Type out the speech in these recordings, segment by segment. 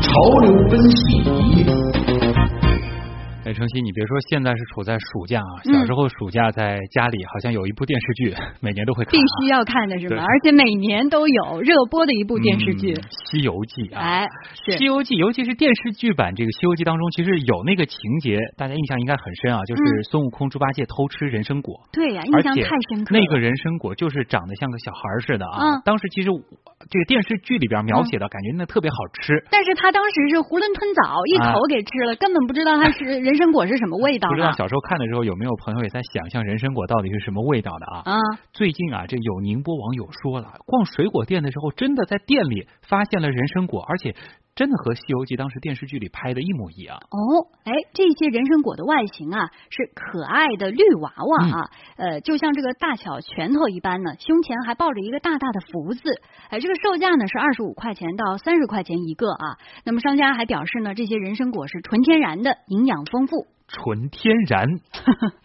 潮流分析仪。哎，程曦，你别说，现在是处在暑假啊。小时候暑假在家里，好像有一部电视剧，每年都会看。必须要看的是吧？而且每年都有热播的一部电视剧《西游记》啊。哎，《西游记》，尤其是电视剧版这个《西游记》当中，其实有那个情节，大家印象应该很深啊，就是孙悟空、猪八戒偷吃人参果。对呀，印象太深刻。那个人参果就是长得像个小孩似的啊。当时其实这个电视剧里边描写的感觉那特别好吃。但是他当时是囫囵吞枣一口给吃了，根本不知道他是人参果是什么味道。不知道小时候看的时候有没有朋友也在想象人参果到底是什么味道的啊？啊！最近啊，这有宁波网友说了，逛水果店的时候，真的在店里发现了人参果，而且真的和《西游记》当时电视剧里拍的一模一样。哦，哎，这些人参果的外形啊，是可爱的绿娃娃啊，呃，就像这个大小拳头一般呢，胸前还抱着一个大大的福字。哎，这个售价呢是二十五块钱到三十块钱一个啊。那么商家还表示呢，这些人参果是纯天然的，营养丰富。纯天然，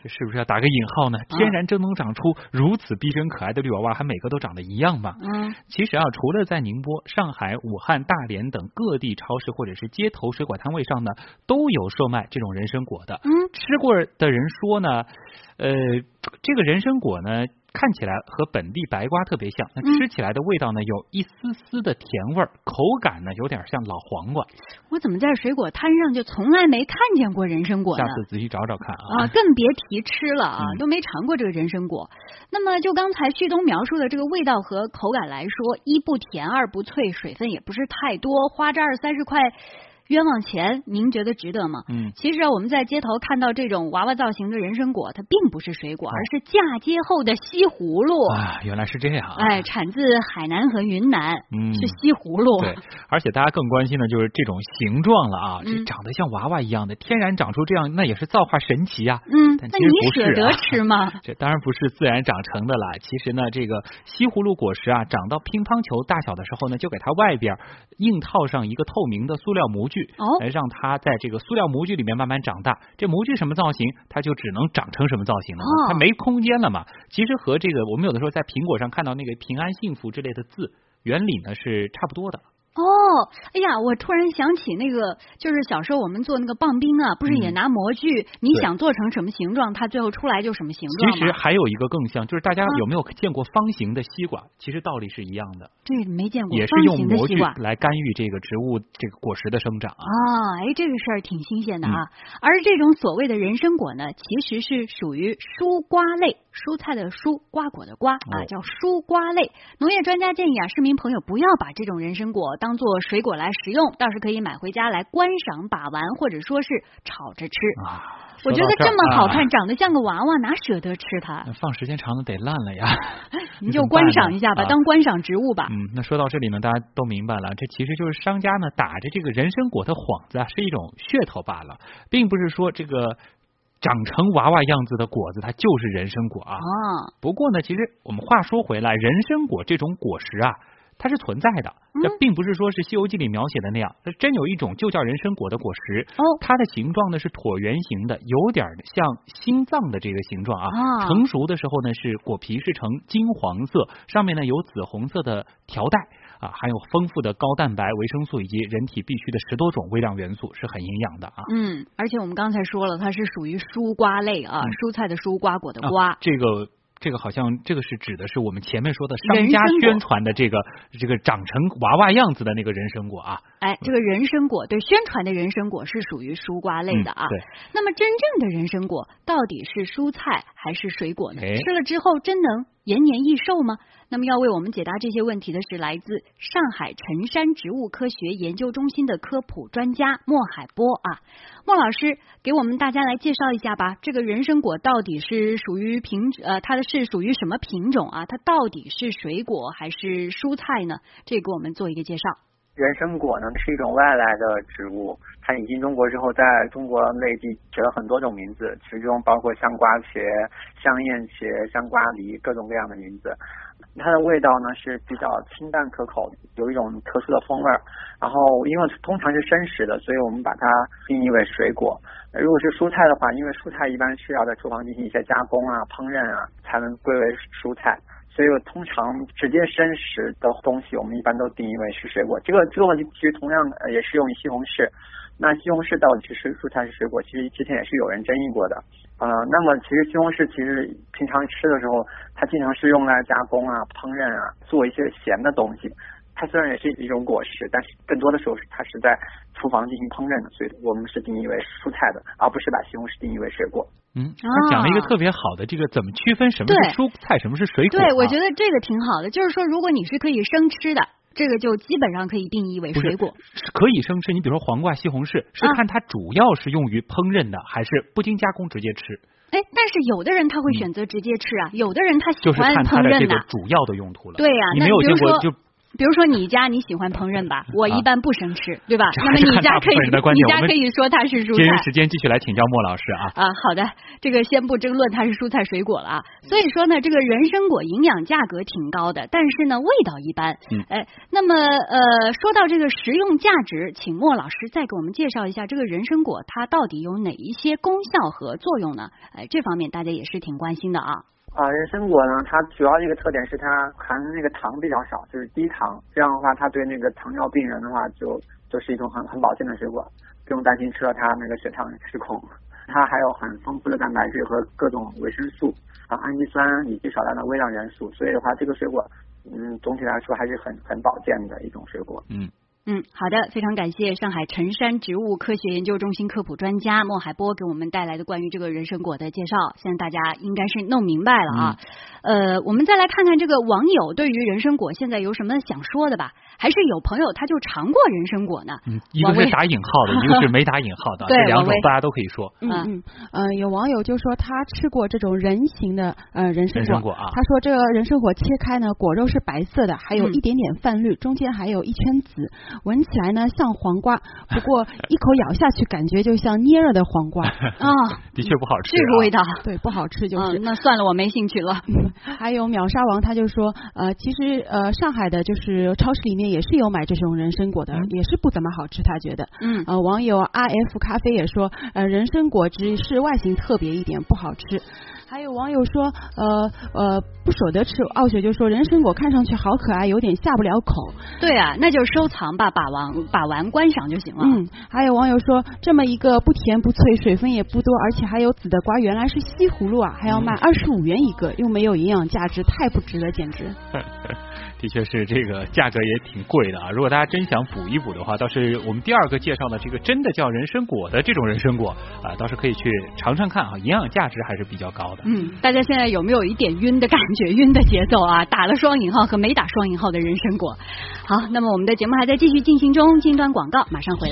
这 是不是要打个引号呢？天然真能长出如此逼真可爱的绿娃娃，还每个都长得一样吗？嗯，其实啊，除了在宁波、上海、武汉、大连等各地超市或者是街头水果摊位上呢，都有售卖这种人参果的。嗯，吃过的人说呢，呃，这个人参果呢。看起来和本地白瓜特别像，那吃起来的味道呢，有一丝丝的甜味儿，口感呢有点像老黄瓜。我怎么在水果摊上就从来没看见过人参果呢？下次仔细找找看啊！啊，更别提吃了啊，都没尝过这个人参果。那么就刚才旭东描述的这个味道和口感来说，一不甜，二不脆，水分也不是太多，花这二三十块。冤枉钱，您觉得值得吗？嗯，其实啊，我们在街头看到这种娃娃造型的人参果，它并不是水果，而是嫁接后的西葫芦啊。原来是这样，哎，产自海南和云南，嗯，是西葫芦。对，而且大家更关心的就是这种形状了啊，这长得像娃娃一样的，天然长出这样，那也是造化神奇啊。嗯，那你舍得吃吗？这当然不是自然长成的了。其实呢，这个西葫芦果实啊，长到乒乓球大小的时候呢，就给它外边硬套上一个透明的塑料模具，哦，来让它。它在这个塑料模具里面慢慢长大，这模具什么造型，它就只能长成什么造型了，它没空间了嘛。其实和这个我们有的时候在苹果上看到那个平安幸福之类的字，原理呢是差不多的。哦，哎呀，我突然想起那个，就是小时候我们做那个棒冰啊，不是也拿模具？你想做成什么形状，它最后出来就什么形状。其实还有一个更像，就是大家有没有见过方形的西瓜？其实道理是一样的。对没见过。也是用模具来干预这个植物这个果实的生长啊。啊，哎，这个事儿挺新鲜的啊。而这种所谓的人参果呢，其实是属于蔬瓜类，蔬菜的蔬，瓜果的瓜啊，叫蔬瓜类。农业专家建议啊，市民朋友不要把这种人参果。当做水果来食用，倒是可以买回家来观赏把玩，或者说是炒着吃。啊，我觉得这么好看，长得像个娃娃，哪舍得吃它？放时间长了得烂了呀。你就观赏一下吧，当观赏植物吧。嗯，那说到这里呢，大家都明白了，这其实就是商家呢打着这个人参果的幌子啊，是一种噱头罢了，并不是说这个长成娃娃样子的果子它就是人参果啊。啊，不过呢，其实我们话说回来，人参果这种果实啊。它是存在的，这并不是说是《西游记》里描写的那样，它真有一种就叫人参果的果实。哦，它的形状呢是椭圆形的，有点像心脏的这个形状啊。成熟的时候呢是果皮是呈金黄色，上面呢有紫红色的条带啊，含有丰富的高蛋白、维生素以及人体必需的十多种微量元素，是很营养的啊。嗯，而且我们刚才说了，它是属于蔬瓜类啊，蔬菜的蔬，瓜果的瓜。这个。这个好像这个是指的是我们前面说的商家宣传的这个这个长成娃娃样子的那个人参果啊。哎，这个人参果对宣传的人参果是属于蔬瓜类的啊。对。那么真正的人参果到底是蔬菜还是水果呢？吃了之后真能延年益寿吗？那么要为我们解答这些问题的是来自上海辰山植物科学研究中心的科普专家莫海波啊。莫老师，给我们大家来介绍一下吧。这个人参果到底是属于品呃，它的是属于什么品种啊？它到底是水果还是蔬菜呢？这给我们做一个介绍。人参果呢是一种外来的植物，它引进中国之后，在中国内地起了很多种名字，其中包括香瓜茄、香燕茄、香瓜梨各种各样的名字。它的味道呢是比较清淡可口，有一种特殊的风味。然后因为通常是生食的，所以我们把它定义为水果。如果是蔬菜的话，因为蔬菜一般是要在厨房进行一些加工啊、烹饪啊，才能归为蔬菜。所以通常直接生食的东西，我们一般都定义为是水果。这个这个问题其实同样也适用于西红柿。那西红柿到底是蔬菜是水果？其实之前也是有人争议过的。呃，那么其实西红柿其实平常吃的时候，它经常是用来加工啊、烹饪啊，做一些咸的东西。它虽然也是一种果实，但是更多的时候是它是在厨房进行烹饪的，所以我们是定义为蔬菜的，而不是把西红柿定义为水果。嗯，他讲了一个特别好的，这个怎么区分什么是蔬菜，什么是水果？对，我觉得这个挺好的，就是说如果你是可以生吃的。这个就基本上可以定义为水果，可以生吃。你比如说黄瓜、西红柿，是看它主要是用于烹饪的，还是不经加工直接吃？哎，但是有的人他会选择直接吃啊，有的人他喜欢烹饪的主要的用途了。对呀，你没有见过就。比如说你家你喜欢烹饪吧，我一般不生吃，对吧？那么你家可以，你家可以说它是蔬菜。节约时间继续来请教莫老师啊。啊，好的，这个先不争论它是蔬菜水果了啊。所以说呢，这个人参果营养价格挺高的，但是呢味道一般。嗯。哎，那么呃，说到这个食用价值，请莫老师再给我们介绍一下这个人参果它到底有哪一些功效和作用呢？哎，这方面大家也是挺关心的啊。啊，人参果呢，它主要一个特点是它含那个糖比较少，就是低糖。这样的话，它对那个糖尿病人的话，就就是一种很很保健的水果，不用担心吃了它那个血糖失控。它还有很丰富的蛋白质和各种维生素啊、氨基酸以及少量的微量元素，所以的话，这个水果嗯，总体来说还是很很保健的一种水果。嗯。嗯，好的，非常感谢上海辰山植物科学研究中心科普专家莫海波给我们带来的关于这个人参果的介绍，现在大家应该是弄明白了啊。呃，我们再来看看这个网友对于人参果现在有什么想说的吧。还是有朋友他就尝过人参果呢，嗯，一个是打引号的，一个是没打引号的，这两种大家都可以说。嗯。嗯呃，有网友就说他吃过这种人形的呃人参果。啊，他说这个人参果切开呢，果肉是白色的，还有一点点泛绿，中间还有一圈紫，闻起来呢像黄瓜，不过一口咬下去感觉就像捏了的黄瓜 啊，的确不好吃，这个味道 对不好吃就是。那算了，我没兴趣了。还有秒杀王他就说呃，其实呃上海的就是超市里面。也是有买这种人参果的，也是不怎么好吃，他觉得。嗯。呃，网友 R F 咖啡也说，呃，人参果汁是外形特别一点，不好吃。还有网友说，呃呃，不舍得吃。傲雪就说，人参果看上去好可爱，有点下不了口。对啊，那就收藏吧，把玩把玩观赏就行了。嗯。还有网友说，这么一个不甜不脆，水分也不多，而且还有籽的瓜，原来是西葫芦啊，还要卖二十五元一个，又没有营养价值，太不值了，简直。的确是这个价格也挺贵的啊！如果大家真想补一补的话，倒是我们第二个介绍的这个真的叫人参果的这种人参果啊，倒是可以去尝尝看啊，营养价值还是比较高的。嗯，大家现在有没有一点晕的感觉？晕的节奏啊！打了双引号和没打双引号的人参果。好，那么我们的节目还在继续进行中，进段广告，马上回来。